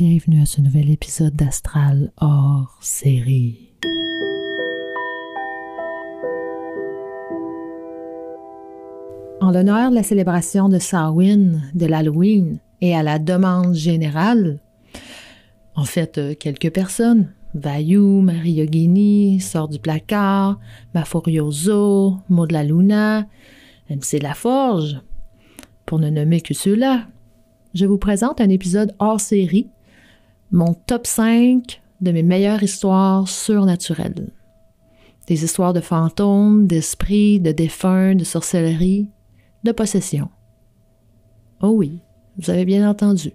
Bienvenue à ce nouvel épisode d'Astral hors série. En l'honneur de la célébration de Samhain, de l'Halloween et à la demande générale, en fait, euh, quelques personnes, Vayu, Marie Yogini, Sort du placard, Mafurioso, Maud la Luna, MC La Forge, pour ne nommer que ceux-là, je vous présente un épisode hors série, mon top 5 de mes meilleures histoires surnaturelles. Des histoires de fantômes, d'esprits, de défunts, de sorcellerie, de possession. Oh oui, vous avez bien entendu.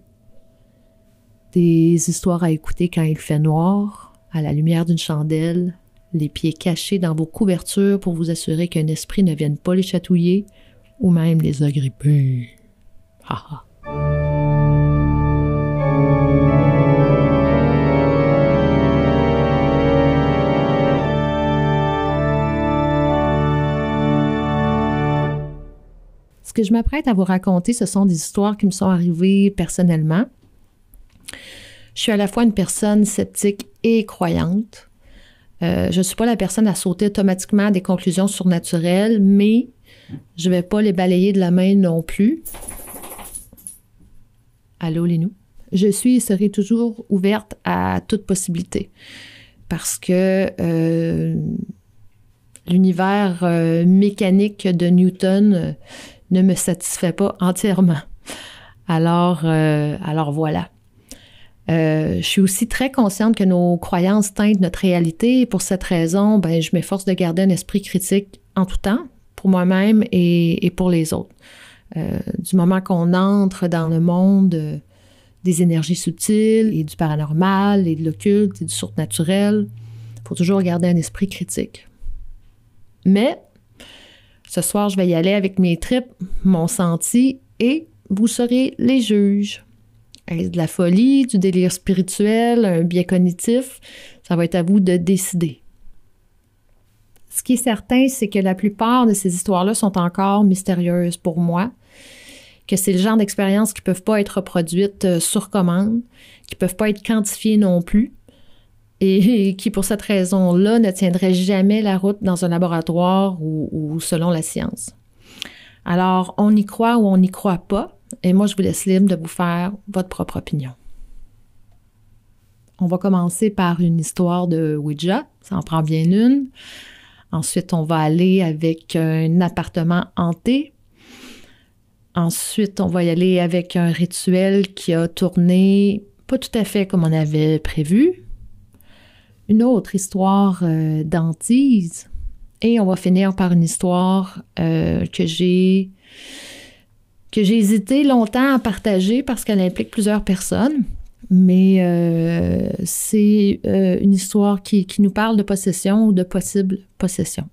Des histoires à écouter quand il fait noir, à la lumière d'une chandelle, les pieds cachés dans vos couvertures pour vous assurer qu'un esprit ne vienne pas les chatouiller ou même les agripper. Ha Ce que je m'apprête à vous raconter, ce sont des histoires qui me sont arrivées personnellement. Je suis à la fois une personne sceptique et croyante. Euh, je ne suis pas la personne à sauter automatiquement à des conclusions surnaturelles, mais je ne vais pas les balayer de la main non plus. Allô, Lénou? Je suis et serai toujours ouverte à toute possibilité parce que euh, l'univers euh, mécanique de Newton ne me satisfait pas entièrement. Alors, euh, alors voilà. Euh, je suis aussi très consciente que nos croyances teintent notre réalité et pour cette raison, ben, je m'efforce de garder un esprit critique en tout temps, pour moi-même et, pour les autres. Euh, du moment qu'on entre dans le monde des énergies subtiles et du paranormal et de l'occulte et du surnaturel, il faut toujours garder un esprit critique. Mais ce soir, je vais y aller avec mes tripes, mon senti, et vous serez les juges. Est-ce de la folie, du délire spirituel, un biais cognitif? Ça va être à vous de décider. Ce qui est certain, c'est que la plupart de ces histoires-là sont encore mystérieuses pour moi, que c'est le genre d'expériences qui ne peuvent pas être reproduites euh, sur commande, qui ne peuvent pas être quantifiées non plus, et qui, pour cette raison-là, ne tiendrait jamais la route dans un laboratoire ou, selon la science. Alors, on y croit ou on n'y croit pas, et moi, je vous laisse libre de vous faire votre propre opinion. On va commencer par une histoire de Ouija, ça en prend bien une. Ensuite, on va aller avec un appartement hanté. Ensuite, on va y aller avec un rituel qui a tourné pas tout à fait comme on avait prévu une autre histoire euh, d'antise. Et on va finir par une histoire euh, que j'ai que j'ai hésité longtemps à partager parce qu'elle implique plusieurs personnes. Mais euh, c'est une histoire qui, qui nous parle de possession ou de possible possession.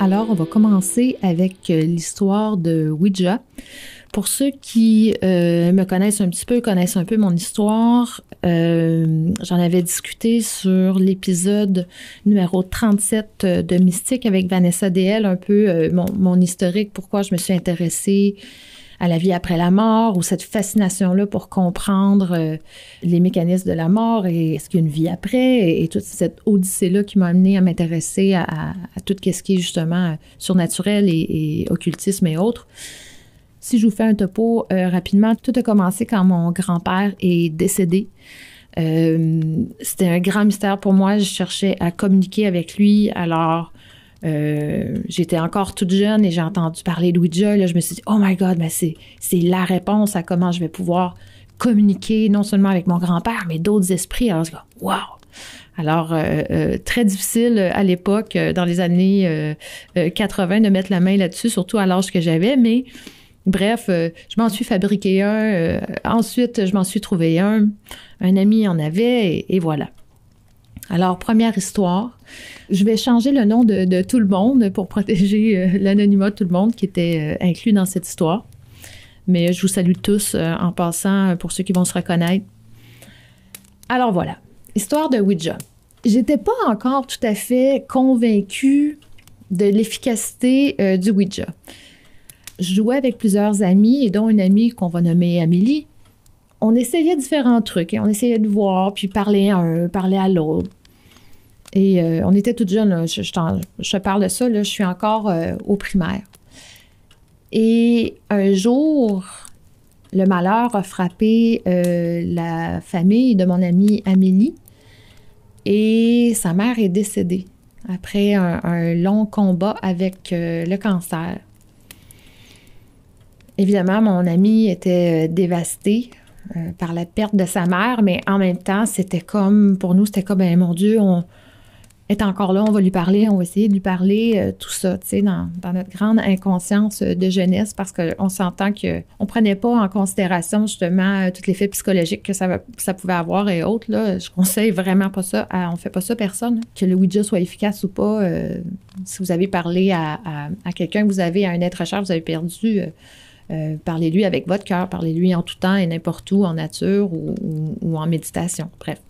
Alors, on va commencer avec l'histoire de Ouija. Pour ceux qui euh, me connaissent un petit peu, connaissent un peu mon histoire, euh, j'en avais discuté sur l'épisode numéro 37 de Mystique avec Vanessa DL, un peu euh, mon, historique, pourquoi je me suis intéressée à la vie après la mort ou cette fascination-là pour comprendre les mécanismes de la mort et est-ce qu'il y a une vie après et, toute cette odyssée-là qui m'a amené à m'intéresser à, tout ce qui est justement surnaturel et occultisme et autres. Si je vous fais un topo euh, rapidement, tout a commencé quand mon grand-père est décédé. Euh, c'était un grand mystère pour moi. Je cherchais à communiquer avec lui. Alors, euh, j'étais encore toute jeune et j'ai entendu parler de Ouija. Là, je me suis dit, oh my God, mais c'est, la réponse à comment je vais pouvoir communiquer non seulement avec mon grand-père, mais d'autres esprits. Alors, je me wow! Alors, très difficile à l'époque, dans les années 80, de mettre la main là-dessus, surtout à l'âge que j'avais, mais Bref, euh, je m'en suis fabriqué un. Euh, ensuite, je m'en suis trouvé un. Un ami en avait et, voilà. Alors, première histoire. Je vais changer le nom de, tout le monde pour protéger euh, l'anonymat de tout le monde qui était inclus dans cette histoire. Mais je vous salue tous en passant pour ceux qui vont se reconnaître. Alors voilà, histoire de Ouija. J'étais pas encore tout à fait convaincue de l'efficacité du Ouija. Je jouais avec plusieurs amis, et dont une amie qu'on va nommer Amélie. On essayait différents trucs, et on essayait de voir, puis parler à un, parler à l'autre. Et euh, on était toutes jeunes, je, je, parle de ça, là, je suis encore euh, au primaire. Et un jour, le malheur a frappé euh, la famille de mon amie Amélie et sa mère est décédée après un, long combat avec le cancer. Évidemment, mon amie était dévastée par la perte de sa mère, mais en même temps, c'était comme, pour nous, c'était comme, ben, mon Dieu, on, est encore là, on va lui parler, on va essayer de lui parler, euh, tout ça, tu sais, dans, notre grande inconscience de jeunesse, parce qu'on s'entend qu'on ne prenait pas en considération justement euh, tous les faits psychologiques que ça, pouvait avoir et autres. Là. Je conseille vraiment pas ça. On on fait pas ça personne. Que le Ouija soit efficace ou pas, euh, si vous avez parlé à, quelqu'un que vous avez, à un être cher, vous avez perdu. Parlez-lui avec votre cœur, parlez-lui en tout temps et n'importe où, en nature ou en méditation. Bref.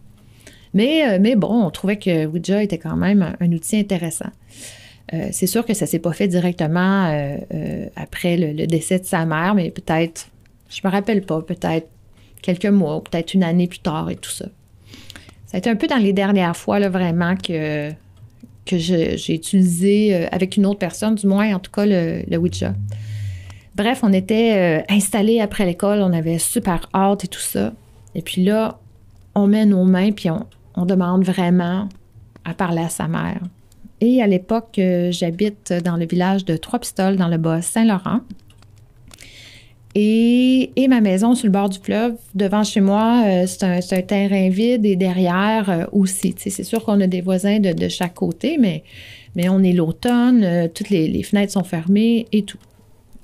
Mais, euh, mais bon, on trouvait que Ouija était quand même un, outil intéressant. Euh, c'est sûr que ça ne s'est pas fait directement euh, après le, décès de sa mère, mais peut-être, je me rappelle pas, peut-être quelques mois, peut-être une année plus tard et tout ça. Ça a été un peu dans les dernières fois, là, vraiment, que, que j'ai utilisé avec une autre personne, du moins, en tout cas, le, le Ouija. Bref, on était installés après l'école, on avait super hâte et tout ça. Et puis là, on met nos mains, puis on, demande vraiment à parler à sa mère. Et à l'époque, euh, j'habite dans le village de Trois-Pistoles, dans le bas Saint-Laurent. Et, ma maison sur le bord du fleuve, devant chez moi, euh, c'est un, terrain vide et derrière euh, aussi. C'est sûr qu'on a des voisins de, chaque côté, mais on est l'automne, toutes les, fenêtres sont fermées et tout.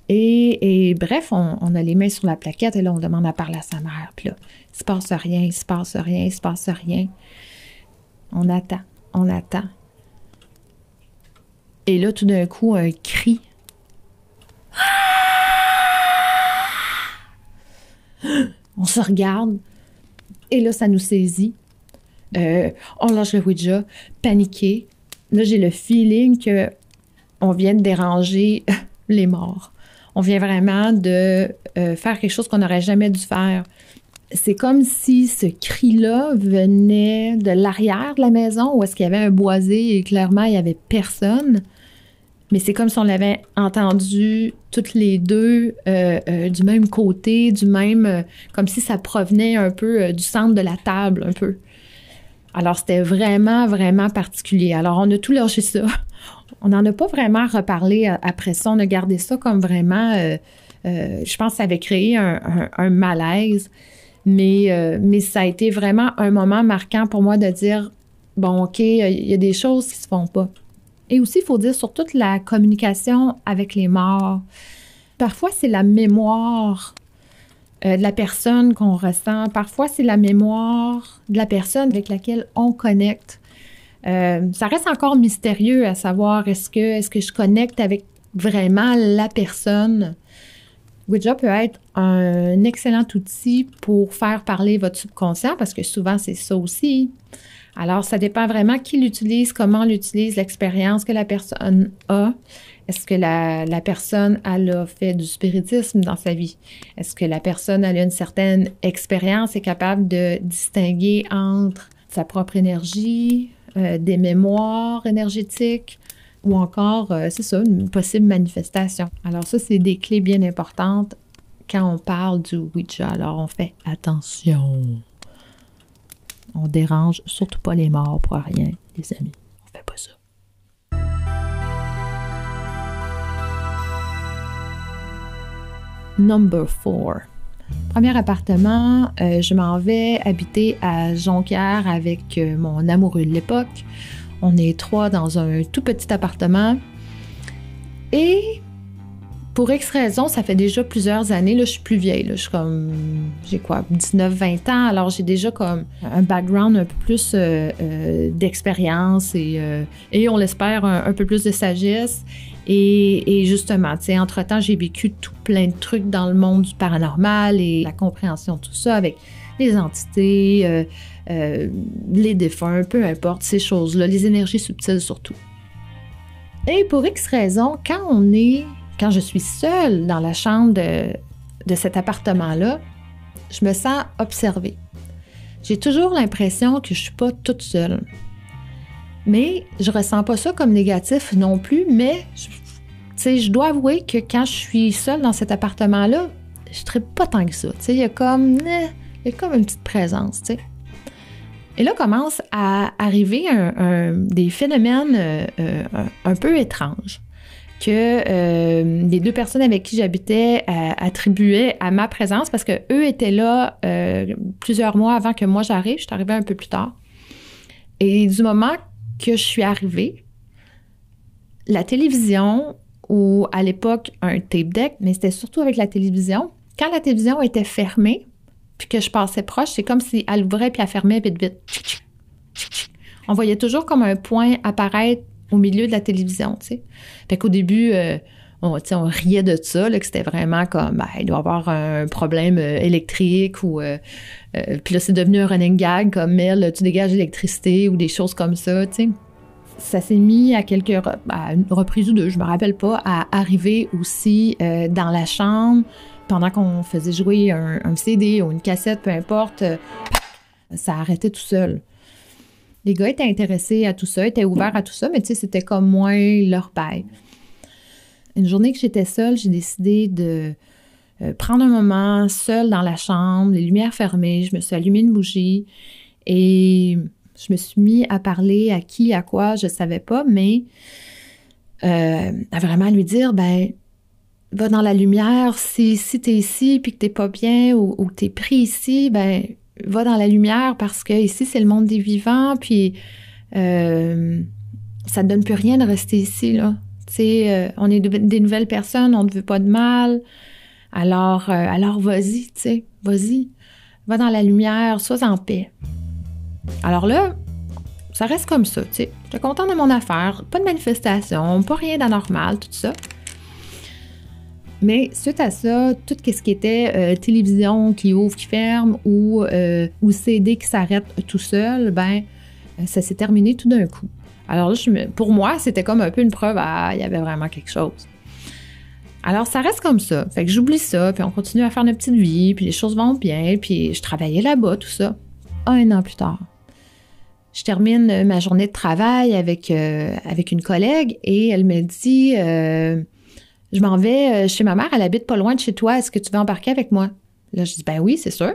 Et, bref, on, a les mains sur la plaquette et là, on demande à parler à sa mère. Puis là, il se passe rien, il se passe rien, il se passe rien. On attend, on attend. Et là, tout d'un coup, un cri. On se regarde. Et là, ça nous saisit. Euh, on lâche le Ouija, paniqué. Là, j'ai le feeling que on vient de déranger les morts. On vient vraiment de euh, faire quelque chose qu'on n'aurait jamais dû faire c'est comme si ce cri-là venait de l'arrière de la maison où est-ce qu'il y avait un boisé et clairement il n'y avait personne. Mais c'est comme si on l'avait entendu toutes les deux euh, euh, du même côté, du même, comme si ça provenait un peu du centre de la table, un peu. Alors c'était vraiment, vraiment particulier. Alors on a tout lâché ça. On n'en a pas vraiment reparlé après ça. On a gardé ça comme vraiment, je pense que ça avait créé un malaise. Mais, euh, mais ça a été vraiment un moment marquant pour moi de dire, bon, OK, il y a des choses qui se font pas. Et aussi, il faut dire sur toute la communication avec les morts. Parfois, c'est la mémoire euh, de la personne qu'on ressent. Parfois, c'est la mémoire de la personne avec laquelle on connecte. Euh, ça reste encore mystérieux à savoir est-ce que, est-ce que je connecte avec vraiment la personne Ouija peut être un excellent outil pour faire parler votre subconscient parce que souvent c'est ça aussi. Alors, ça dépend vraiment qui l'utilise, comment l'utilise, l'expérience que la personne a. Est-ce que la, personne a fait du spiritisme dans sa vie? Est-ce que la personne a une certaine expérience et capable de distinguer entre sa propre énergie, euh, des mémoires énergétiques, ou encore, euh, c'est ça, une possible manifestation? Alors ça, c'est des clés bien importantes quand on parle du Ouija. Alors on fait attention. On dérange surtout pas les morts pour rien, les amis. On fait pas ça. Number 4. Premier appartement, euh, je m'en vais habiter à Jonquière avec euh, mon amoureux de l'époque. On est trois dans un tout petit appartement. Et pour X raison, ça fait déjà plusieurs années, là, je suis plus vieille. je suis comme, j'ai quoi, 19, 20 ans. Alors, j'ai déjà comme un background un peu plus euh, euh, d'expérience et, euh, et, on l'espère, un, peu plus de sagesse. Et, et justement, tu sais, entre-temps, j'ai vécu tout plein de trucs dans le monde du paranormal et la compréhension de tout ça avec les entités, les défunts, peu importe, ces choses-là, les énergies subtiles surtout. Et pour X raisons, quand on est quand je suis seule dans la chambre de, de cet appartement-là, je me sens observée. J'ai toujours l'impression que je suis pas toute seule. Mais je ressens pas ça comme négatif non plus, mais je, je dois avouer que quand je suis seule dans cet appartement-là, je ne pas tant que ça. Il y a comme eh, comme une petite présence. Et là commencent à arriver des phénomènes euh, euh, un, peu étranges que euh, les deux personnes avec qui j'habitais attribuaient à ma présence parce que eux étaient là plusieurs mois avant que moi j'arrive. Je suis arrivée un peu plus tard. Et du moment que je suis arrivée, la télévision ou à l'époque un tape deck, mais c'était surtout avec la télévision. Quand la télévision était fermée, puis que je passais proche, c'est comme si elle ouvrait puis elle fermait vite vite. On voyait toujours comme un point apparaître au milieu de la télévision, tu sais. Fait qu'au début, euh, on, riait de ça, que c'était vraiment comme, ben, il doit avoir un problème euh, électrique ou... Euh, puis là, c'est devenu un running gag comme, elle, tu dégages l'électricité ou des choses comme ça. Ça s'est mis à quelques une reprise ou deux, je me rappelle pas, à arriver aussi dans la chambre pendant qu'on faisait jouer un, CD ou une cassette, peu importe, ça arrêtait tout seul. Les gars étaient intéressés à tout ça, étaient ouverts à tout ça, mais tu sais, c'était comme moins leur bail. Une journée que j'étais seule, j'ai décidé de euh, prendre un moment seule dans la chambre, les lumières fermées, je me suis allumé une bougie et je me suis mis à parler à qui, à quoi, je ne savais pas, mais euh, à vraiment lui dire, ben, va dans la lumière. Si, si tu es ici puis que t'es pas bien ou, ou tu es pris ici, ben va dans la lumière parce que ici, c'est le monde des vivants, puis euh, ça ne donne plus rien de rester ici, là. Euh, on est des nouvelles personnes, on ne veut pas de mal. Alors, euh, alors vas-y, tu sais, vas-y. Va dans la lumière, sois en paix. Alors là, ça reste comme ça, tu sais. J'étais contente de mon affaire, pas de manifestation, pas rien d'anormal, tout ça. Mais suite à ça, tout ce qui était euh, télévision qui ouvre, qui ferme ou, euh, ou CD qui s'arrête tout seul, ben euh, ça s'est terminé tout d'un coup. Alors là, pour moi, c'était comme un peu une preuve, ah, il y avait vraiment quelque chose. Alors, ça reste comme ça. Fait que j'oublie ça, puis on continue à faire notre petite vie, puis les choses vont bien, puis je travaillais là-bas, tout ça. Un an plus tard, je termine ma journée de travail avec, avec une collègue et elle me dit je m'en vais euh, chez ma mère, elle habite pas loin de chez toi, est-ce que tu veux embarquer avec moi? Là, je dis, ben oui, c'est sûr.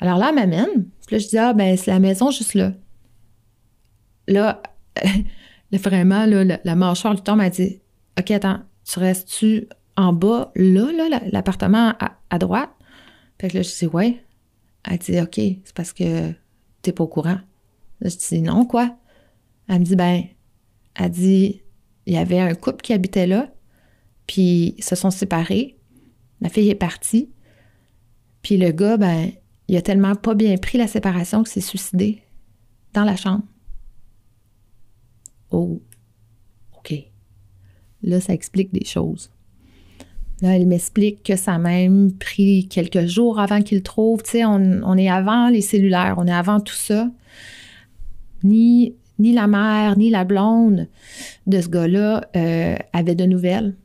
Alors là, elle m'amène. Puis là, je dis, ah, ben, c'est la maison juste là. Là, vraiment, là, la, mâchoire du temps m'a dit, OK, attends, tu restes-tu en bas, là, là, l'appartement à, droite? Fait que là, je dis, ouais. Elle dit, OK, c'est parce que t'es pas au courant. Là, je dis, non, quoi? Elle me dit, ben, elle dit, il y avait un couple qui habitait là, puis ils se sont séparés. La fille est partie. Puis le gars, ben, il a tellement pas bien pris la séparation qu'il s'est suicidé dans la chambre. Oh, OK. Là, ça explique des choses. Là, elle m'explique que ça a même pris quelques jours avant qu'il le trouve. Tu sais, on, est avant les cellulaires, on est avant tout ça. Ni, ni la mère, ni la blonde de ce gars-là euh, avaient de nouvelles.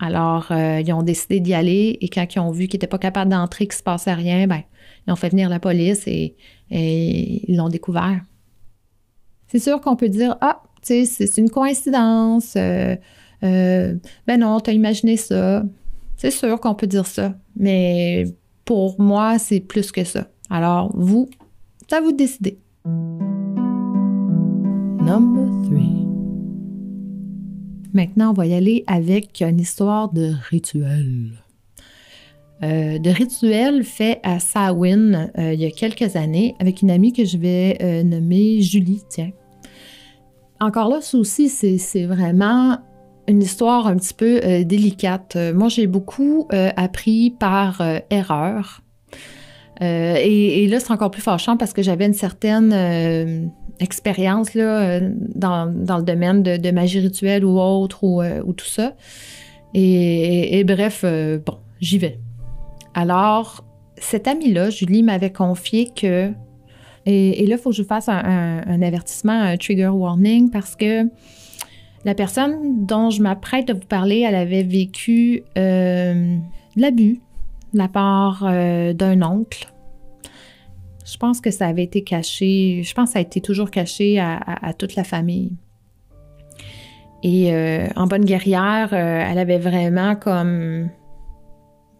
Alors, euh, ils ont décidé d'y aller et quand ils ont vu qu'ils n'étaient pas capables d'entrer, qu'il ne se passait rien, ben, ils ont fait venir la police et, ils l'ont découvert. C'est sûr qu'on peut dire Ah, tu sais, c'est une coïncidence. Euh, euh, ben non, tu as imaginé ça. C'est sûr qu'on peut dire ça. Mais pour moi, c'est plus que ça. Alors, vous, c'est à vous de décider. Number three. Maintenant, on va y aller avec une histoire de rituel. Euh, de rituel fait à Sawin euh, il y a quelques années avec une amie que je vais euh, nommer Julie. Tiens. Encore là, ça aussi, c'est vraiment une histoire un petit peu délicate. moi, j'ai beaucoup appris par erreur. Et, et, là, c'est encore plus fâchant parce que j'avais une certaine expérience là, euh, dans, le domaine de, magie rituelle ou autre ou, euh, tout ça. Et, bref, euh, bon, j'y vais. Alors, cette amie-là, Julie, m'avait confié que. Et, là, il faut que je fasse un, avertissement, un trigger warning, parce que La personne dont je m'apprête à vous parler, elle avait vécu de l'abus de la part d'un oncle. Je pense que ça avait été caché, je pense que ça a été toujours caché à, toute la famille. Et euh, en bonne guerrière, elle avait vraiment comme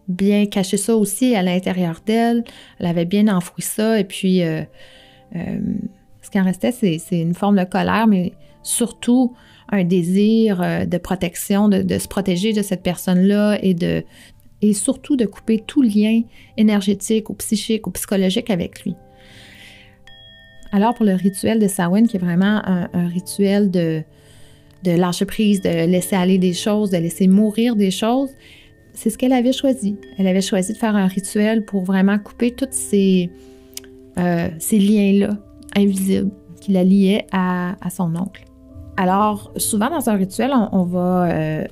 bien caché ça aussi à l'intérieur d'elle. Elle avait bien enfoui ça. Et puis, ce qui en restait, c'est une forme de colère, mais surtout un désir euh, de protection, de, se protéger de cette personne-là et de et surtout de couper tout lien énergétique ou psychique ou psychologique avec lui. Alors pour le rituel de Samhain, qui est vraiment un, rituel de, de lâcher prise, de laisser aller des choses, de laisser mourir des choses, c'est ce qu'elle avait choisi. Elle avait choisi de faire un rituel pour vraiment couper tous ces, euh, ces liens-là invisibles qui la liaient à son oncle. Alors, souvent dans un rituel, on, va, euh,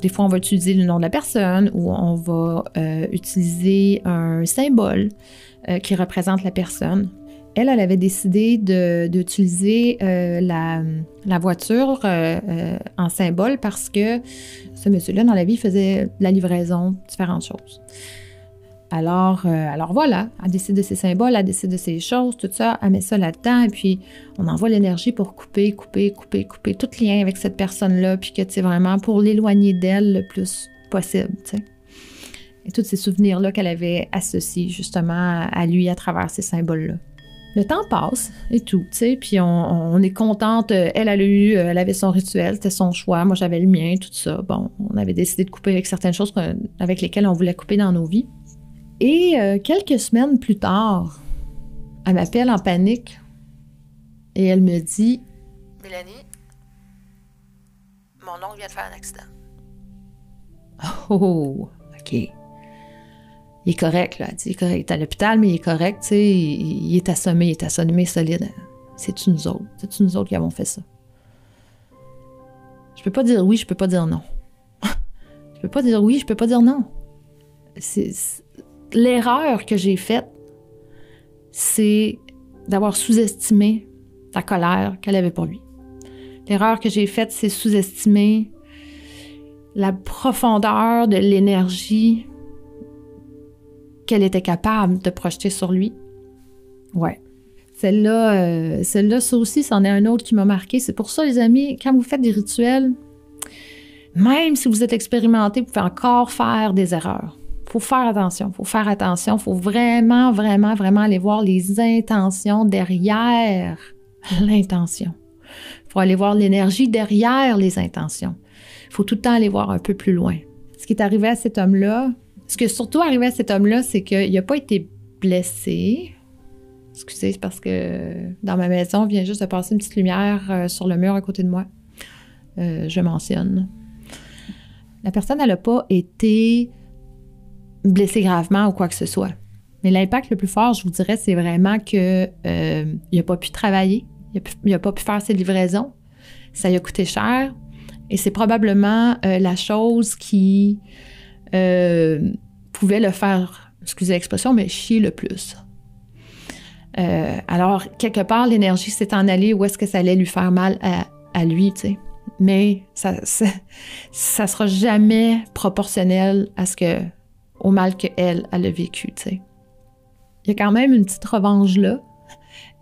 des fois, on va utiliser le nom de la personne ou on va euh, utiliser un symbole euh, qui représente la personne. Elle, elle avait décidé d'utiliser la, voiture en symbole parce que ce monsieur-là, dans la vie, faisait de la livraison, différentes choses. Alors, euh, alors voilà, elle décide de ses symboles, elle décide de ses choses, tout ça, elle met ça là-dedans, et puis on envoie l'énergie pour couper, couper, couper, couper tout lien avec cette personne-là, puis que, sais, vraiment pour l'éloigner d'elle le plus possible, tu sais. Et tous ces souvenirs-là qu'elle avait associés justement à lui à travers ces symboles-là. Le temps passe et tout, tu sais, puis on, est contente. Elle a eu, elle avait son rituel, c'était son choix. Moi, j'avais le mien, tout ça. Bon, on avait décidé de couper avec certaines choses avec lesquelles on voulait couper dans nos vies. Et euh, quelques semaines plus tard, elle m'appelle en panique et elle me dit Mélanie, mon oncle vient de faire un accident. Oh, OK. Il est correct, là. Il est correct. Il est à l'hôpital, mais il est correct, tu sais. Il, est assommé, il est assommé solide. C'est-tu nous autres? C'est-tu nous autres qui avons fait ça? Je peux pas dire oui, je peux pas dire non. je peux pas dire oui, je peux pas dire non. C'est l'erreur que j'ai faite, c'est d'avoir sous-estimé la colère qu'elle avait pour lui. L'erreur que j'ai faite, c'est sous-estimer la profondeur de l'énergie qu'elle était capable de projeter sur lui. Ouais. Celle-là, euh, celle-là, ça aussi, c'en est un autre qui m'a marqué. C'est pour ça, les amis, quand vous faites des rituels, même si vous êtes expérimenté, vous pouvez encore faire des erreurs faut faire attention, faut faire attention, faut vraiment, vraiment, vraiment aller voir les intentions derrière l'intention. faut aller voir l'énergie derrière les intentions. Faut tout le temps aller voir un peu plus loin. Ce qui est arrivé à cet homme-là, ce qui est surtout arrivé à cet homme-là, c'est qu'il n'a pas été blessé. Excusez, c'est parce que dans ma maison, vient juste de passer une petite lumière euh, sur le mur à côté de moi. Euh, je mentionne. La personne, elle n'a pas été blessé gravement ou quoi que ce soit. Mais l'impact le plus fort, je vous dirais, c'est vraiment qu'il euh, n'a pas pu travailler, il n'a pas pu faire ses livraisons, ça lui a coûté cher, et c'est probablement euh, la chose qui euh, pouvait le faire, excusez l'expression, mais chier le plus. alors, quelque part, l'énergie s'est en allée où est-ce que ça allait lui faire mal à, à lui, tu sais. Mais ça, ça, ça sera jamais proportionnel à ce que au mal qu'elle, elle a vécu, tu. Il y a quand même une petite revanche là.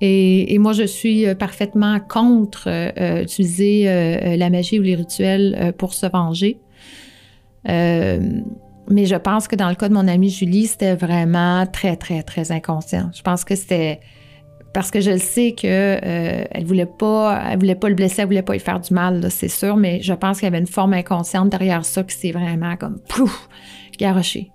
Et, moi, je suis euh, parfaitement contre euh, euh, utiliser la magie ou les rituels pour se venger. mais je pense que dans le cas de mon amie Julie, c'était vraiment très, très, très inconscient. Je pense que c'était parce que je le sais que elle voulait pas, elle voulait pas le blesser, elle voulait pas lui faire du mal, c'est sûr. Mais je pense qu'il y avait une forme inconsciente derrière ça que c'est vraiment comme pouf, garoché.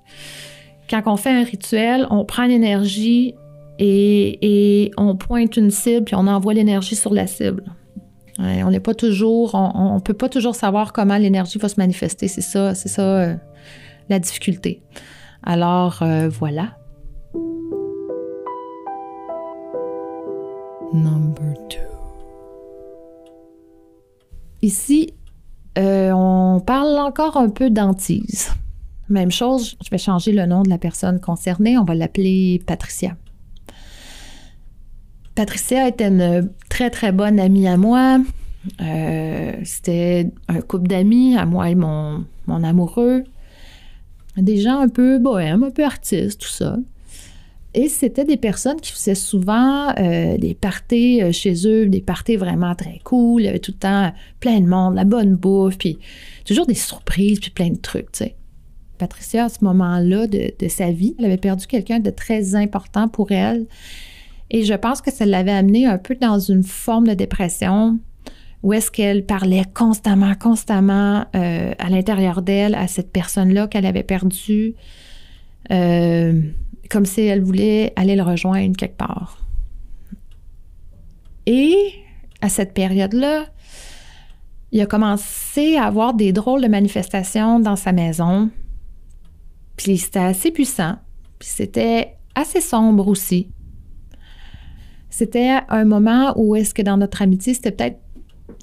Quand on fait un rituel, on prend l'énergie et, on pointe une cible puis on envoie l'énergie sur la cible. on n'est pas toujours, on, ne peut pas toujours savoir comment l'énergie va se manifester. C'est ça, c'est ça euh, la difficulté. Alors euh, voilà. Number two. Ici, euh, on parle encore un peu d'antise. Même chose, je vais changer le nom de la personne concernée, on va l'appeler Patricia. Patricia était une très très bonne amie à moi. Euh, c'était un couple d'amis, à moi et mon, mon amoureux. Des gens un peu bohèmes, un peu artistes, tout ça. Et c'était des personnes qui faisaient souvent euh, des parties euh, chez eux, des parties vraiment très cool. Il y avait tout le temps plein de monde, la bonne bouffe, puis toujours des surprises, puis plein de trucs, tu sais. Patricia, à ce moment-là de, sa vie, elle avait perdu quelqu'un de très important pour elle. Et je pense que ça l'avait amenée un peu dans une forme de dépression où est-ce qu'elle parlait constamment, constamment euh, à l'intérieur d'elle à cette personne-là qu'elle avait perdue. Euh, comme si elle voulait aller le rejoindre quelque part. Et à cette période-là, il a commencé à avoir des drôles de manifestations dans sa maison. Puis c'était assez puissant. Puis c'était assez sombre aussi. C'était un moment où est-ce que dans notre amitié, c'était peut-être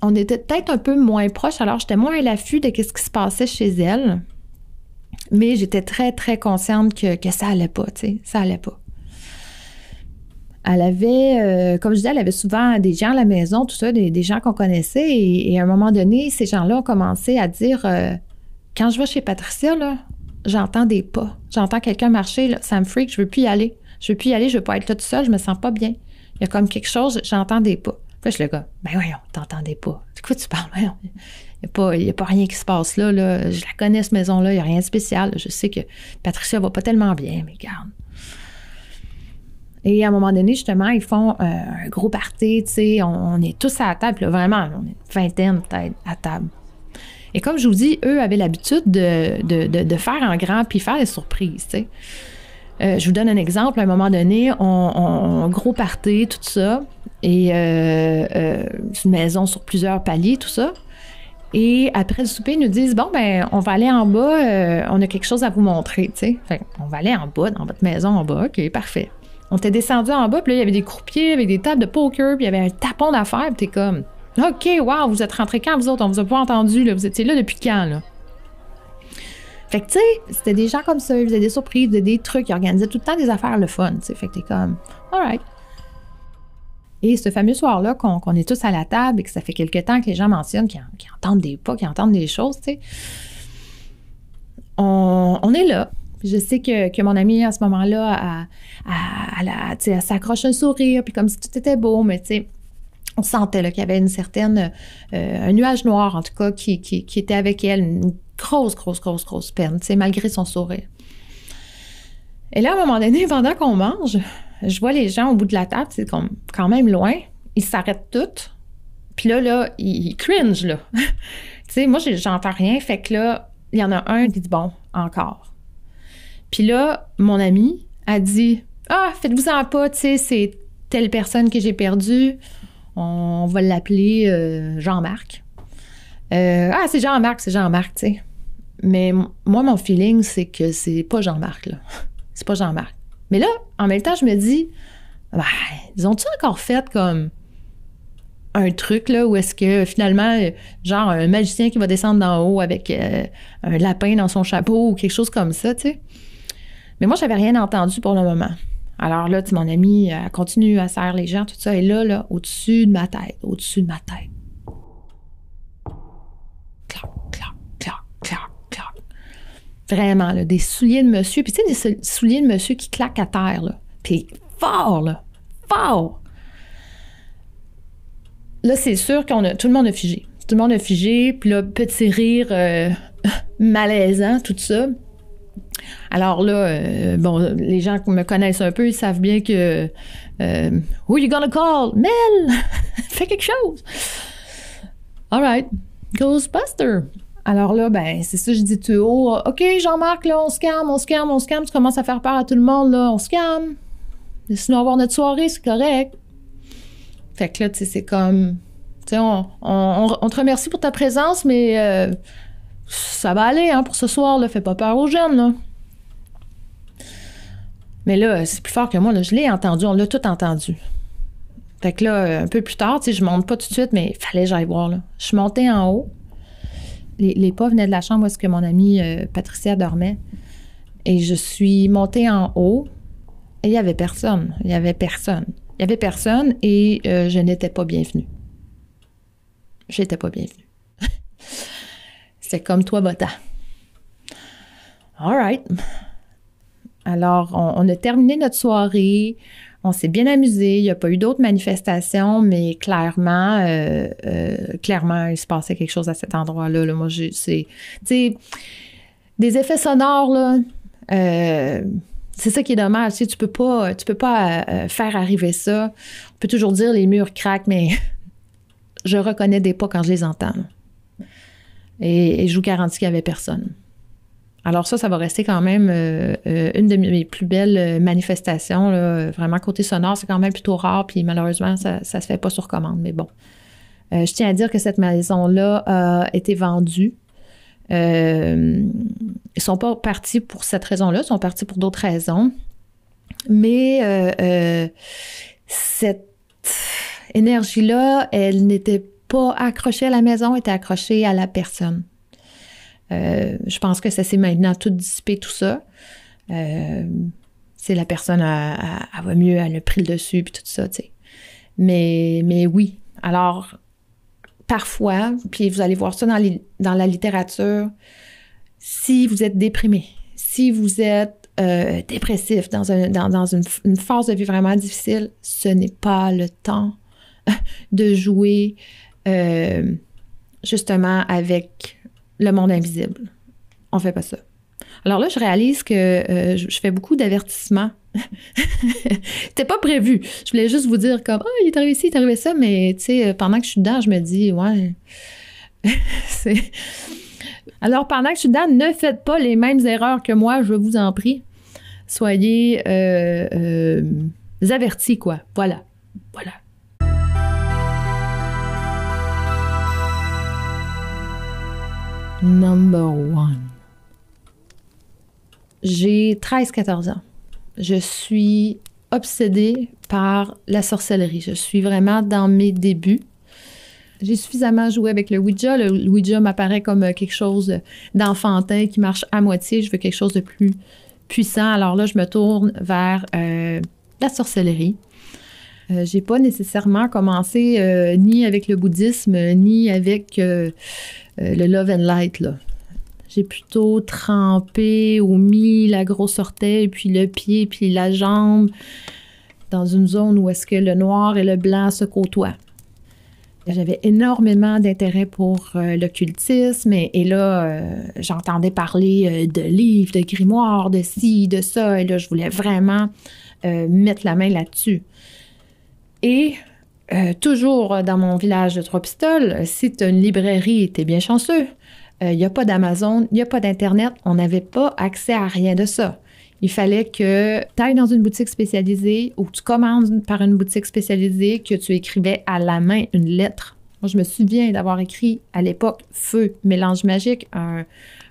on était peut-être un peu moins proches, alors j'étais moins à l'affût de ce qui se passait chez elle. Mais j'étais très, très consciente que, que ça allait pas, tu sais, ça allait pas. Elle avait, euh, comme je disais, elle avait souvent des gens à la maison, tout ça, des, gens qu'on connaissait. Et, à un moment donné, ces gens-là ont commencé à dire euh, Quand je vais chez Patricia, là, j'entends des pas. J'entends quelqu'un marcher, là, ça me freak, je veux plus y aller. Je veux plus y aller, je veux pas être là tout seul, je me sens pas bien. Il y a comme quelque chose, j'entends des pas. Puis je suis le gars, ben voyons, t'entendais pas. De quoi tu parles? Voyons. Il n'y a, pas rien qui se passe là, là. Je la connais, cette maison-là. Il n'y a rien de spécial. Je sais que Patricia va pas tellement bien, mais garde. Et à un moment donné, justement, ils font euh, un gros party, tu sais. On, est tous à table, vraiment, on est une vingtaine peut-être à table. Et comme je vous dis, eux avaient l'habitude de, de, faire en grand puis faire des surprises, tu sais. Euh, je vous donne un exemple. À un moment donné, on, gros party, tout ça. Et euh, une maison sur plusieurs paliers, tout ça. Et après le souper, ils nous disent Bon, ben, on va aller en bas, euh, on a quelque chose à vous montrer, tu sais. On va aller en bas, dans votre maison en bas. OK, parfait. On était descendu en bas, puis là, il y avait des croupiers avec des tables de poker, puis il y avait un tapon d'affaires, puis t'es comme OK, wow, vous êtes rentrés quand, vous autres? On vous a pas entendu, là. Vous étiez là depuis quand, là? Fait que, tu sais, c'était des gens comme ça, ils faisaient des surprises, faisaient des trucs, ils organisaient tout le temps des affaires le fun, tu sais. Fait que t'es comme Alright. Et ce fameux soir-là, qu'on est tous à la table et que ça fait quelque temps que les gens mentionnent qu'ils entendent des pas, qu'ils entendent des choses, tu sais, on, est là. Je sais que, mon amie, à ce moment-là, elle, s'accroche un sourire, puis comme si tout était beau, mais tu sais, on sentait qu'il y avait une certaine, euh, un nuage noir, en tout cas, qui, était avec elle, une grosse, grosse, grosse, grosse peine, malgré son sourire. Et là, à un moment donné, pendant qu'on mange, je vois les gens au bout de la table, c'est quand même loin. Ils s'arrêtent tous. Puis là, là, ils, cringe, là. tu sais, moi, j'entends rien. Fait que là, il y en a un qui dit bon, encore. Puis là, mon ami a dit Ah, faites-vous-en pas, tu sais, c'est telle personne que j'ai perdue. On va l'appeler euh, Jean-Marc. Euh, ah, c'est Jean-Marc, c'est Jean-Marc, tu sais. Mais moi, mon feeling, c'est que c'est pas Jean-Marc, là. C'est pas Jean-Marc. Mais là, en même temps, je me dis, ben, ils ont-tu encore fait comme un truc là où est-ce que finalement, genre un magicien qui va descendre d'en haut avec euh, un lapin dans son chapeau ou quelque chose comme ça, tu sais? Mais moi, j'avais rien entendu pour le moment. Alors là, mon ami a continué à serrer les gens, tout ça, et là, là, au-dessus de ma tête, au-dessus de ma tête. Clac, clac, clac, clac, Vraiment, là, des souliers de monsieur. Puis tu sais, des souliers de monsieur qui claquent à terre, là. Puis fort, là. Fort. Là, c'est sûr qu'on. Tout le monde a figé. Tout le monde a figé. Puis là, petit rire euh, malaisant, tout ça. Alors là, euh, bon, les gens qui me connaissent un peu, ils savent bien que euh, Who you gonna call? Mel! Fais quelque chose! All right. Ghostbuster! Alors là, ben, c'est ça, je dis tout haut. OK, Jean-Marc, là, on se calme, on se calme, on se calme. Tu commences à faire peur à tout le monde, là, on se calme. Sinon, avoir notre soirée, c'est correct. Fait que là, tu sais, c'est comme. Tu sais, on, te remercie pour ta présence, mais euh, ça va aller, hein, pour ce soir, là. Fais pas peur aux jeunes, là. Mais là, c'est plus fort que moi, là. Je l'ai entendu, on l'a tout entendu. Fait que là, un peu plus tard, tu sais, je monte pas tout de suite, mais il fallait que j'aille voir, là. Je suis montée en haut les, pas venaient de la chambre où est-ce que mon amie euh, Patricia dormait. Et je suis montée en haut et il n'y avait personne. Il n'y avait personne. Il n'y avait personne et euh, je n'étais pas bienvenue. j'étais pas bienvenue. C'est comme toi, Bota. All right. Alors, on, a terminé notre soirée. On s'est bien amusé. Il n'y a pas eu d'autres manifestations, mais clairement, euh, euh, clairement, il se passait quelque chose à cet endroit-là. Là. Moi, c'est, tu des effets sonores là. Euh, c'est ça qui est dommage. Tu, sais, tu peux pas, tu peux pas faire arriver ça. On peut toujours dire les murs craquent, mais je reconnais des pas quand je les entends. Et, je vous garantis qu'il n'y avait personne. Alors ça, ça va rester quand même euh, euh, une de mes plus belles euh, manifestations. Vraiment, côté sonore, c'est quand même plutôt rare, puis malheureusement, ça ne se fait pas sur commande. Mais bon, je tiens à dire que cette maison-là a été vendue. ils ne sont pas partis pour cette raison-là, ils sont partis pour d'autres raisons. Mais cette énergie-là, elle n'était pas accrochée à la maison, était accrochée à la personne. Euh, je pense que ça s'est maintenant tout dissipé, tout ça. Euh, c'est la personne, elle, va mieux, elle a pris le dessus, puis tout ça, tu sais. Mais, mais oui. Alors, parfois, puis vous allez voir ça dans, la littérature, si vous êtes déprimé, si vous êtes euh, dépressif, dans, un, dans, dans une, une, phase de vie vraiment difficile, ce n'est pas le temps de jouer justement avec le monde invisible. On fait pas ça. Alors là, je réalise que euh, je, fais beaucoup d'avertissements. C'était pas prévu. Je voulais juste vous dire comme, oh, il est arrivé ci, il est arrivé ça, mais tu sais, pendant que je suis dedans, je me dis, ouais. Alors, pendant que je suis dedans, ne faites pas les mêmes erreurs que moi, je vous en prie. Soyez euh, euh, avertis, quoi. Voilà. Voilà. Number one. J'ai 13-14 ans. Je suis obsédée par la sorcellerie. Je suis vraiment dans mes débuts. J'ai suffisamment joué avec le Ouija. Le Ouija m'apparaît comme quelque chose d'enfantin qui marche à moitié. Je veux quelque chose de plus puissant. Alors là, je me tourne vers euh, la sorcellerie. Euh, j'ai pas nécessairement commencé euh, ni avec le bouddhisme, ni avec euh, le love and light. J'ai plutôt trempé ou mis la grosse orteil, puis le pied, puis la jambe dans une zone où est-ce que le noir et le blanc se côtoient. J'avais énormément d'intérêt pour l'occultisme et, et, là, j'entendais parler de livres, de grimoires, de ci, de ça, et là, je voulais vraiment mettre la main là-dessus. Et euh, toujours dans mon village de Trois-Pistoles, si tu une librairie, tu es bien chanceux. Il euh, n'y a pas d'Amazon, il n'y a pas d'Internet, on n'avait pas accès à rien de ça. Il fallait que tu ailles dans une boutique spécialisée ou tu commandes par une boutique spécialisée que tu écrivais à la main une lettre. Moi, je me souviens d'avoir écrit à l'époque Feu, mélange magique, un,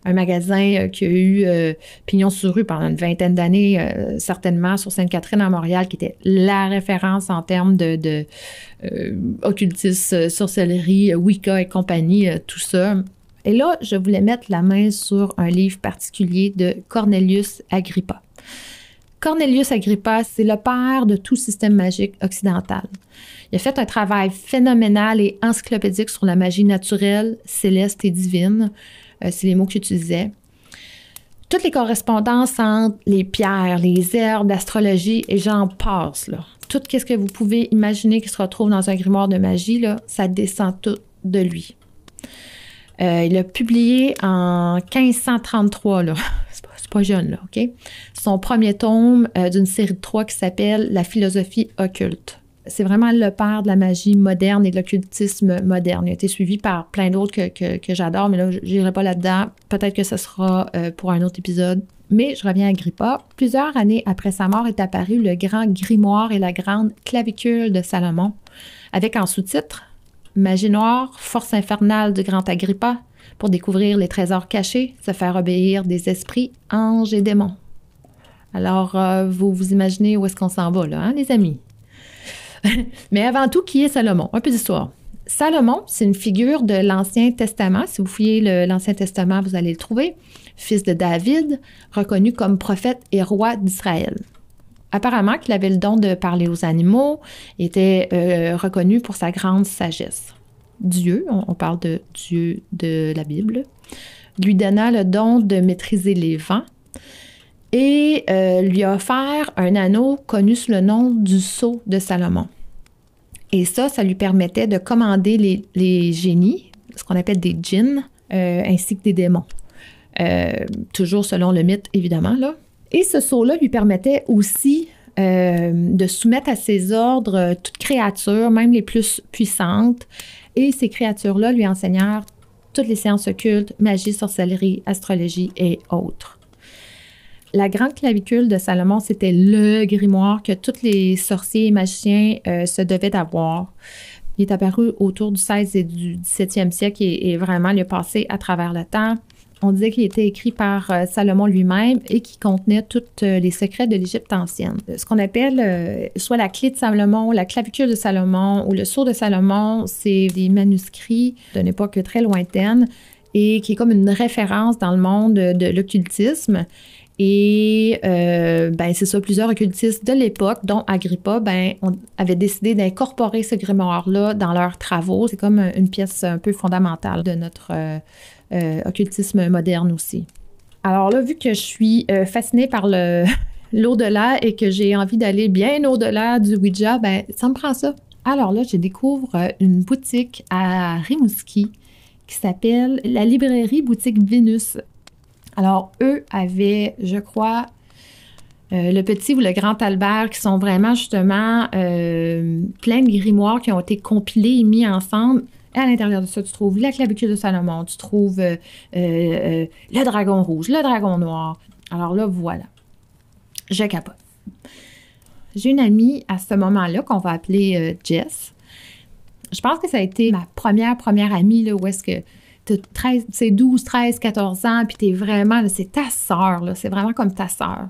un magasin euh, qui a eu euh, pignon sur rue pendant une vingtaine d'années, euh, certainement sur Sainte-Catherine à Montréal, qui était la référence en termes de, occultisme, sorcellerie, Wicca et compagnie, tout ça. Et là, je voulais mettre la main sur un livre particulier de Cornelius Agrippa. Cornelius Agrippa, c'est le père de tout système magique occidental. Il a fait un travail phénoménal et encyclopédique sur la magie naturelle, céleste et divine. Euh, c'est les mots que j'utilisais. Toutes les correspondances entre les pierres, les herbes, l'astrologie, et j'en passe. Là. Tout ce que vous pouvez imaginer qui se retrouve dans un grimoire de magie, ça descend tout de lui. Euh, il a publié en 1533, là. C'est pas, jeune, là, OK? Son premier tome euh, d'une série de trois qui s'appelle La philosophie occulte c'est vraiment le père de la magie moderne et de l'occultisme moderne. Il a été suivi par plein d'autres que, j'adore, mais là, je n'irai pas là-dedans. Peut-être que ce sera euh, pour un autre épisode. Mais je reviens à Grippa. Plusieurs années après sa mort est apparu le grand grimoire et la grande clavicule de Salomon, avec en sous-titre Magie noire, force infernale du grand Agrippa, pour découvrir les trésors cachés, se faire obéir des esprits, anges et démons. Alors, euh, vous vous imaginez où est-ce qu'on s'en va, hein, les amis? Mais avant tout, qui est Salomon? Un peu d'histoire. Salomon, c'est une figure de l'Ancien Testament. Si vous fouillez l'Ancien Testament, vous allez le trouver. Fils de David, reconnu comme prophète et roi d'Israël. Apparemment qu'il avait le don de parler aux animaux, était euh, reconnu pour sa grande sagesse. Dieu, on, on parle de Dieu de la Bible, lui donna le don de maîtriser les vents et euh, lui a offert un anneau connu sous le nom du sceau de Salomon. Et ça, ça lui permettait de commander les, génies, ce qu'on appelle des djinns, euh, ainsi que des démons. Euh, toujours selon le mythe, évidemment. Là. Et ce sceau-là lui permettait aussi de soumettre à ses ordres euh, toute créature, même les plus puissantes. Et ces créatures-là lui enseignèrent toutes les sciences occultes, magie, sorcellerie, astrologie et autres. La grande clavicule de Salomon, c'était le grimoire que tous les sorciers et magiciens euh, se devaient d'avoir. Il est apparu autour du 16 et du 17e siècle et, vraiment il a passé à travers le temps. On disait qu'il était écrit par euh, Salomon lui-même et qui contenait tous euh, les secrets de l'Égypte ancienne. Ce qu'on appelle soit la clé de Salomon, la clavicule de Salomon ou le sceau de Salomon, c'est des manuscrits d'une époque très lointaine et qui est comme une référence dans le monde de, de l'occultisme. Et euh, ben, c'est ça, plusieurs occultistes de l'époque, dont Agrippa, ben, on avait décidé d'incorporer ce grimoire-là dans leurs travaux. C'est comme une pièce un peu fondamentale de notre euh, euh, occultisme moderne aussi. Alors là, vu que je suis fascinée par le l'au-delà et que j'ai envie d'aller bien au-delà du Ouija, ben ça me prend ça. Alors là, je découvre une boutique à Rimouski qui s'appelle la librairie boutique Vénus. Alors, eux avaient, je crois, euh, le petit ou le grand Albert, qui sont vraiment justement euh, plein de grimoires qui ont été compilés et mis ensemble. Et à l'intérieur de ça, tu trouves la clavicule de Salomon, tu trouves euh, euh, le dragon rouge, le dragon noir. Alors là, voilà. Je. J'ai une amie à ce moment-là qu'on va appeler Jess. Je pense que ça a été ma première, première amie, là, où est-ce que t'as 13, c'est 12, 13, 14 ans, puis t'es vraiment, c'est ta sœur, c'est vraiment comme ta sœur.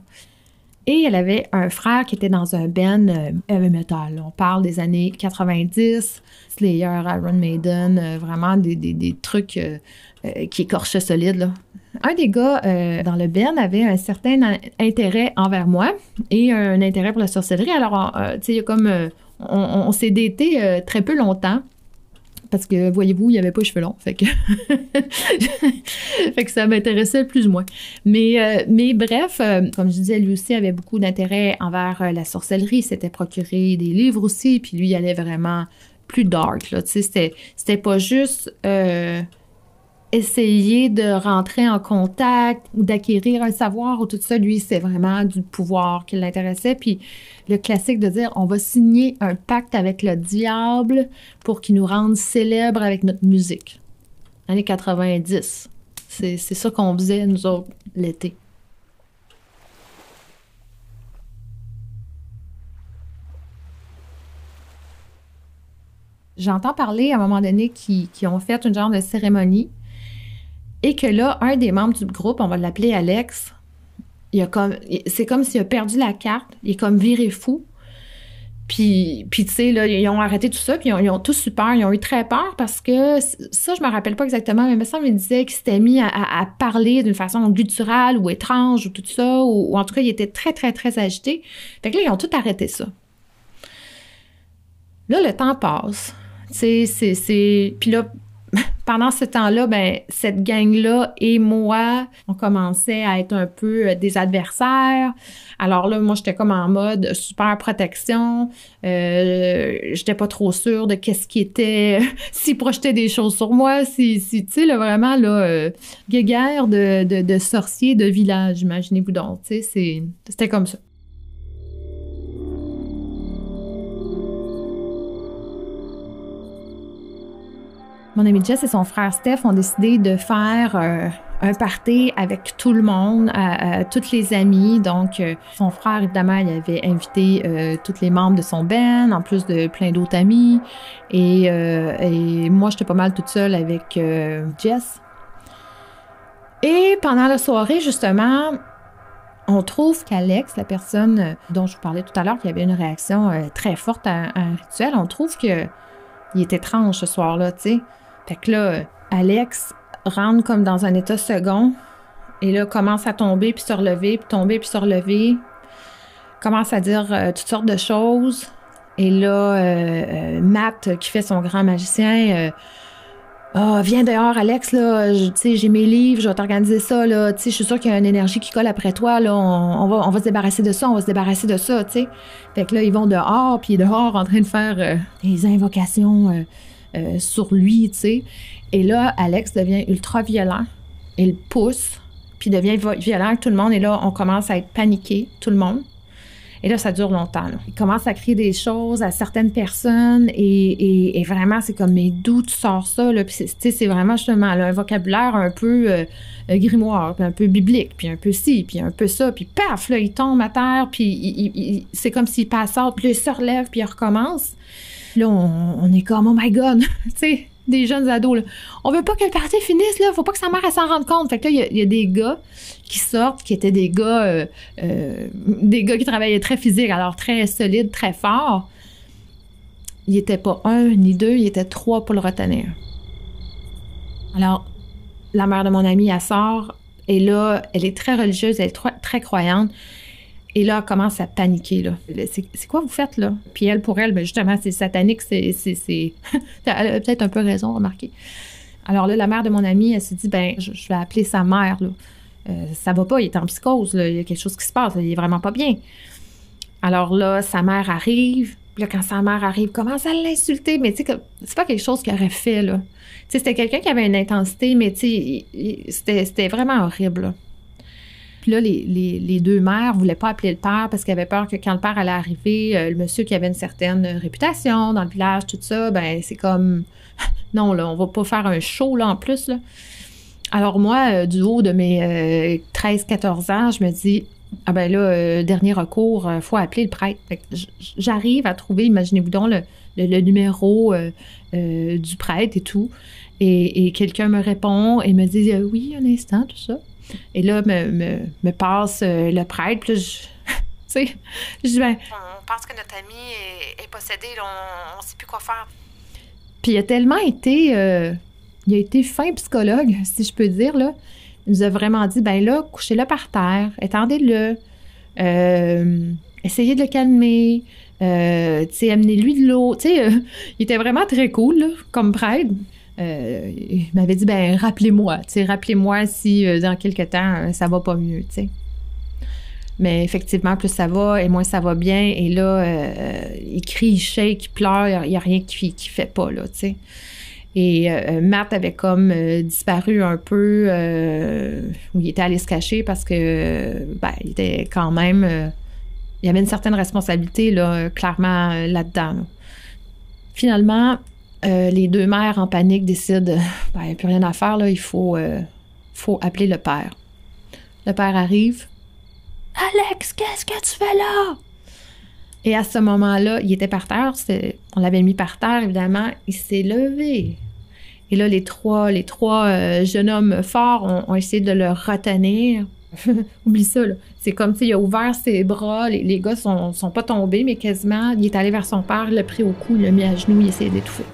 Et elle avait un frère qui était dans un band euh, heavy metal. On parle des années 90, Slayer, Iron Maiden, euh, vraiment des, des- trucs euh, qui écorchaient solide. Là. Un des gars dans le band avait un certain in- intérêt envers moi et un intérêt pour la sorcellerie. Alors, tu sais, comme on, s'est daté très peu longtemps. Parce que, voyez-vous, il n'y avait pas cheveux longs. Fait que, fait que ça m'intéressait plus ou moins. Mais, euh, mais bref, euh, comme je disais, lui aussi avait beaucoup d'intérêt envers euh, la sorcellerie. Il s'était procuré des livres aussi. Puis lui, il allait vraiment plus dark. Là. C'était, c'était pas juste essayer de rentrer en contact ou d'acquérir un savoir ou tout ça. Lui, c'est vraiment du pouvoir qui l'intéressait. Puis le classique de dire on va signer un pacte avec le diable pour qu'il nous rende célèbres avec notre musique. Années 90. C'est, ça qu'on faisait, nous autres, l'été. J'entends parler à un moment donné qui, qui ont fait une genre de cérémonie et que là, un des membres du groupe, on va l'appeler Alex, il a comme, c'est comme s'il a perdu la carte, il est comme viré fou. Puis, puis tu sais, là, ils ont arrêté tout ça, puis ils ont, tous eu peur, ils ont eu très peur parce que ça, je me rappelle pas exactement, mais il me semble disait qu'il s'était mis à, parler d'une façon gutturale ou étrange ou tout ça, ou, ou en tout cas, il était très, très, très agité. Fait que là, ils ont tout arrêté ça. Là, le temps passe. Tu sais, c'est... Puis là, pendant ce temps-là, ben, cette gang-là et moi, on commençait à être un peu euh, des adversaires. Alors là, moi, j'étais comme en mode super protection. Euh, j'étais pas trop sûre de qu'est-ce qui était, s'ils projetaient des choses sur moi, si, tu sais, vraiment, là, euh, guéguerre de, de, de sorciers de village, imaginez-vous donc, tu sais, c'était comme ça. Mon ami Jess et son frère Steph ont décidé de faire euh, un party avec tout le monde, à, à toutes les amies. Donc, euh, son frère, évidemment, il avait invité euh, tous les membres de son band, en plus de plein d'autres amis. Et, euh, moi, j'étais pas mal toute seule avec euh, Jess. Et pendant la soirée, justement, on trouve qu'Alex, la personne euh, dont je vous parlais tout à l'heure, qui avait une réaction euh, très forte à, un rituel, on trouve que il est étrange ce soir-là, tu sais. Fait que là, euh, Alex rentre comme dans un état second et là, commence à tomber puis se relever, puis tomber puis se relever. Commence à dire euh, toutes sortes de choses. Et là, euh, euh, Matt, qui fait son grand magicien, euh, ah, viens dehors, Alex, là, j'ai mes livres, je vais t'organiser ça, là, je suis sûre qu'il y a une énergie qui colle après toi, là, on, va, on va se débarrasser de ça, on va se débarrasser de ça, tu sais. Fait que là, ils vont dehors, puis dehors, en train de faire euh, des invocations euh, sur lui, tu sais. Et là, Alex devient ultra violent, il pousse, puis devient violent avec tout le monde, et là, on commence à être paniqué, tout le monde. Et là, ça dure longtemps. Il commence à crier des choses à certaines personnes et, et- vraiment, c'est comme, mais d'où tu sors ça? Là? Puis c'est, vraiment justement un vocabulaire un peu euh, euh, grimoire, puis un peu biblique, puis un peu ci, puis un peu ça. Puis paf, là, il tombe à terre, puis c'est comme s'il passe out, puis il se relève, puis il recommence. Là, on, est comme, oh my God, tu sais, des jeunes ados, là. On veut pas que le party finisse, là. Faut pas que sa mère, elle s'en rende compte. Fait que là, il y a- des gars qui sortent, qui étaient des gars, euh, euh, des gars qui travaillaient très physique, alors très solides, très forts. Il était pas un ni deux, il était trois pour le retenir. Alors, la mère de mon ami, elle sort, et là, elle est très religieuse, elle est très, très croyante. Et là, elle commence à paniquer. C'est, quoi vous faites là? Puis elle, pour elle, ben justement, c'est satanique, c'est. elle a peut-être un peu raison, remarquez. Alors là, la mère de mon ami, elle s'est dit, ben, je, vais appeler sa mère. Là. Euh, ça va pas, il est en psychose, là. il y a quelque chose qui se passe, il est vraiment pas bien. Alors là, sa mère arrive. Puis là, quand sa mère arrive, commence à l'insulter, mais tu sais, c'est pas quelque chose qu'il aurait fait, là. Tu sais, c'était quelqu'un qui avait une intensité, mais tu sais, c'était, vraiment horrible. Les, deux mères voulaient pas appeler le père parce qu'ils avaient peur que quand le père allait arriver, euh, le monsieur qui avait une certaine réputation dans le village, tout ça, ben c'est comme non là, on va pas faire un show là en plus. Alors moi, euh, du haut de mes euh, 13-14 ans, je me dis ah ben là, euh, dernier recours, euh, faut appeler le prêtre. J'arrive à trouver, imaginez-vous donc le, numéro euh, euh, du prêtre et tout. Et, quelqu'un me répond et me dit euh, oui, un instant, tout ça. Et là, me, me, me passe euh, le prêtre. Puis là, je, tu sais, je dis, ben, On pense que notre ami est, est possédé, là, on, on sait plus quoi faire. Puis il a tellement été, euh, il a été fin psychologue, si je peux dire là. Il nous a vraiment dit, ben là, couchez-le par terre, étendez-le, euh, essayez de le calmer, tu sais, amenez-lui de l'eau. Tu sais, il était vraiment très cool là, comme prêtre. Euh, il m'avait dit, ben rappelez-moi, rappelez-moi si euh, dans quelques temps euh, ça va pas mieux. Mais effectivement, plus ça va et moins ça va bien. Et là, il crie, il shake, il pleure, il n'y a rien qui, qui fait pas, là, tu. Et euh, Matt avait comme disparu un peu, où il était allé se cacher parce que, ben, il était quand même, il y avait une certaine responsabilité, là, clairement, là-dedans. là. Finalement, euh, les deux mères en panique décident, ben, il n'y a plus rien à faire, là, il faut, euh, faut appeler le père. Le père arrive. Alex, qu'est-ce que tu fais là? Et à ce moment-là, il était par terre. On l'avait mis par terre, évidemment. Il s'est levé. Et là, les trois, les trois euh, jeunes hommes forts ont, ont essayé de le retenir. Oublie ça, là. C'est comme s'il a ouvert ses bras. Les, les gars sont, sont pas tombés, mais quasiment. Il est allé vers son père, il l'a pris au cou, il l'a mis à genoux, il essayait d'étouffer.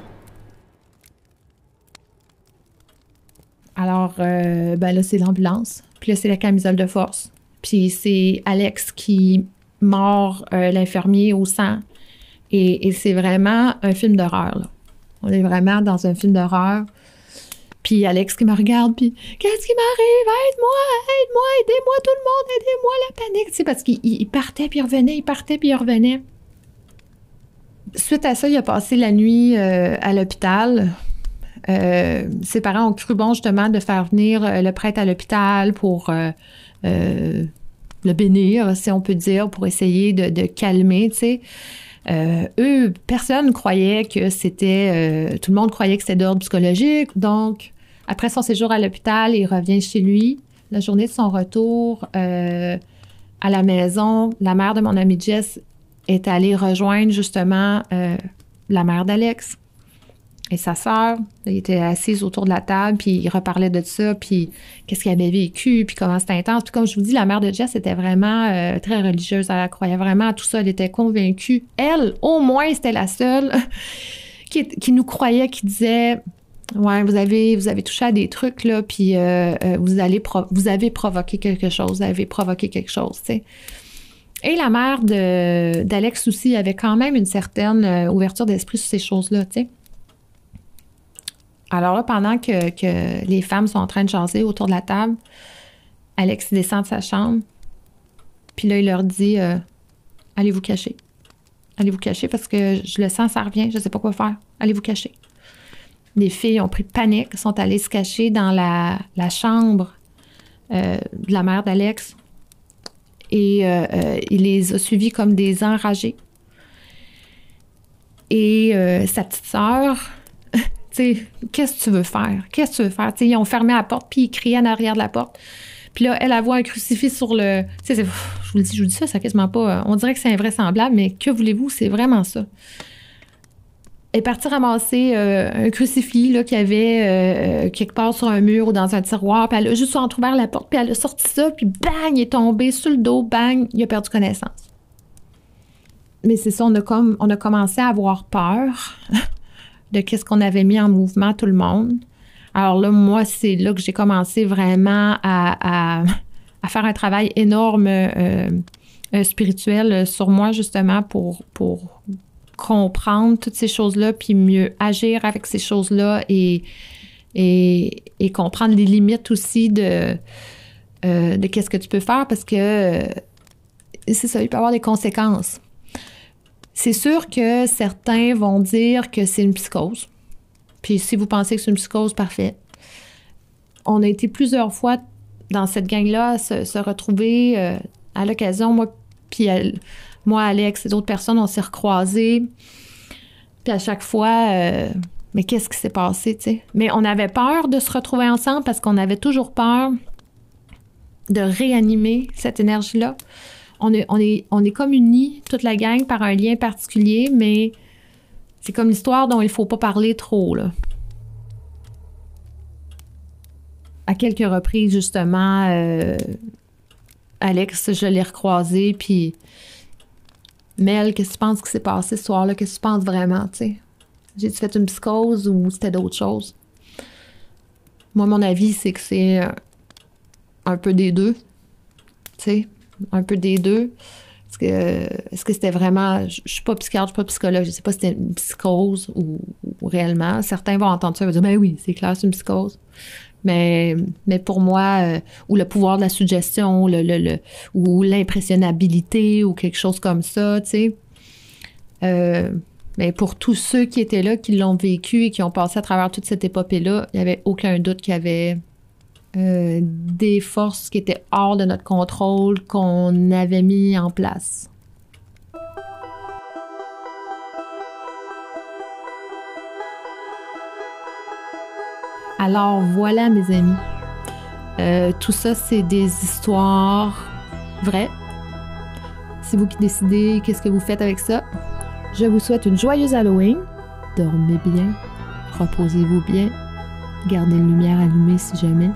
Alors, euh, ben là, c'est l'ambulance. Puis là, c'est la camisole de force. Puis c'est Alex qui mord euh, l'infirmier au sang. Et, c'est vraiment un film d'horreur, là. On est vraiment dans un film d'horreur. Puis Alex qui me regarde, puis qu'est-ce qui m'arrive? Aide-moi, aide-moi, aidez-moi tout le monde, aidez-moi la panique. Sais, parce qu'il il partait, puis il revenait, il partait, puis il revenait. Suite à ça, il a passé la nuit euh, à l'hôpital. Euh, ses parents ont cru bon justement de faire venir euh, le prêtre à l'hôpital pour euh, le bénir, si on peut dire, pour essayer de, calmer, eux, personne croyait que c'était. tout le monde croyait que c'était d'ordre psychologique. Donc, après son séjour à l'hôpital, il revient chez lui. La journée de son retour à la maison, la mère de mon ami Jess est allée rejoindre justement la mère d'Alex et sa sœur. Ils étaient assises autour de la table, puis ils reparlaient de ça, puis qu'est-ce qu'ils avaient vécu, puis comment c'était intense. Puis comme je vous dis, la mère de Jess était vraiment euh, très religieuse. Elle croyait vraiment à tout ça. Elle était convaincue. Elle, au moins, c'était la seule qui, qui nous croyait, qui disait Ouais, vous avez, vous avez touché à des trucs, là, puis euh, euh, vous, allez vous avez provoqué quelque chose, vous avez provoqué quelque chose, tu sais. Et la mère d'Alex aussi avait quand même une certaine ouverture d'esprit sur ces choses-là, tu sais. Alors là, pendant que, les femmes sont en train de jaser autour de la table, Alex descend de sa chambre, puis là, il leur dit euh, Allez vous cacher? Allez vous cacher parce que je le sens, ça revient, je ne sais pas quoi faire. Allez vous cacher. Les filles ont pris panique, sont allées se cacher dans la, chambre euh, de la mère d'Alex. Et euh, il les a suivis comme des enragés. Et sa petite sœur, qu'est-ce que tu veux faire? Qu'est-ce que tu veux faire? sais, ils ont fermé la porte, puis ils criaient en arrière de la porte. Puis là, elle, a voit un crucifix sur le. Tu sais, je vous le dis, je vous dis ça, ça quasiment pas. On dirait que c'est invraisemblable, mais que voulez-vous? C'est vraiment ça est partie ramasser euh, un crucifix là, qu'il y avait euh, quelque part sur un mur ou dans un tiroir. Puis elle a juste entrouvert la porte, puis elle a sorti ça, puis bang, il est tombé sur le dos, bang, il a perdu connaissance. Mais c'est ça, on a, on a commencé à avoir peur de qu'est-ce qu'on avait mis en mouvement tout le monde. Alors là, moi, c'est là que j'ai commencé vraiment à, à, faire un travail énorme euh, spirituel sur moi, justement, pour, pour comprendre toutes ces choses-là, puis mieux agir avec ces choses-là et, et, comprendre les limites aussi de, euh, de qu'est-ce que tu peux faire parce que euh, c'est ça, il peut avoir des conséquences. C'est sûr que certains vont dire que c'est une psychose. Puis si vous pensez que c'est une psychose, parfait. On a été plusieurs fois dans cette gang-là se, se retrouver euh, à l'occasion, moi, puis moi, Alex et d'autres personnes, on s'est recroisés. Puis à chaque fois, euh, mais qu'est-ce qui s'est passé, tu sais? Mais on avait peur de se retrouver ensemble parce qu'on avait toujours peur de réanimer cette énergie-là. On est, on, est, on est comme unis, toute la gang, par un lien particulier, mais c'est comme l'histoire dont il ne faut pas parler trop, là. À quelques reprises, justement, euh, Alex, je l'ai recroisé, puis Mel, qu'est-ce que tu penses qui s'est passé ce soir-là? Qu'est-ce que tu penses vraiment, tu sais? J'ai-tu fait une psychose ou c'était d'autres choses? Moi, mon avis, c'est que c'est un peu des deux. Tu sais, un peu des deux. Est-ce que, que c'était vraiment. Je, suis pas psychiatre, je suis pas psychologue, je sais pas si c'était une psychose ou, réellement. Certains vont entendre ça et vont dire, ben oui, c'est clair, c'est une psychose. Mais, mais pour moi, euh, ou le pouvoir de la suggestion, le, le, ou l'impressionnabilité, ou quelque chose comme ça, tu sais. Euh, mais pour tous ceux qui étaient là, qui l'ont vécu et qui ont passé à travers toute cette épopée-là, il n'y avait aucun doute qu'il y avait euh, des forces qui étaient hors de notre contrôle qu'on avait mis en place. Alors voilà mes amis. Euh, tout ça, c'est des histoires vraies. C'est vous qui décidez qu'est-ce que vous faites avec ça. Je vous souhaite une joyeuse Halloween. Dormez bien. Reposez-vous bien. Gardez une lumière allumée si jamais.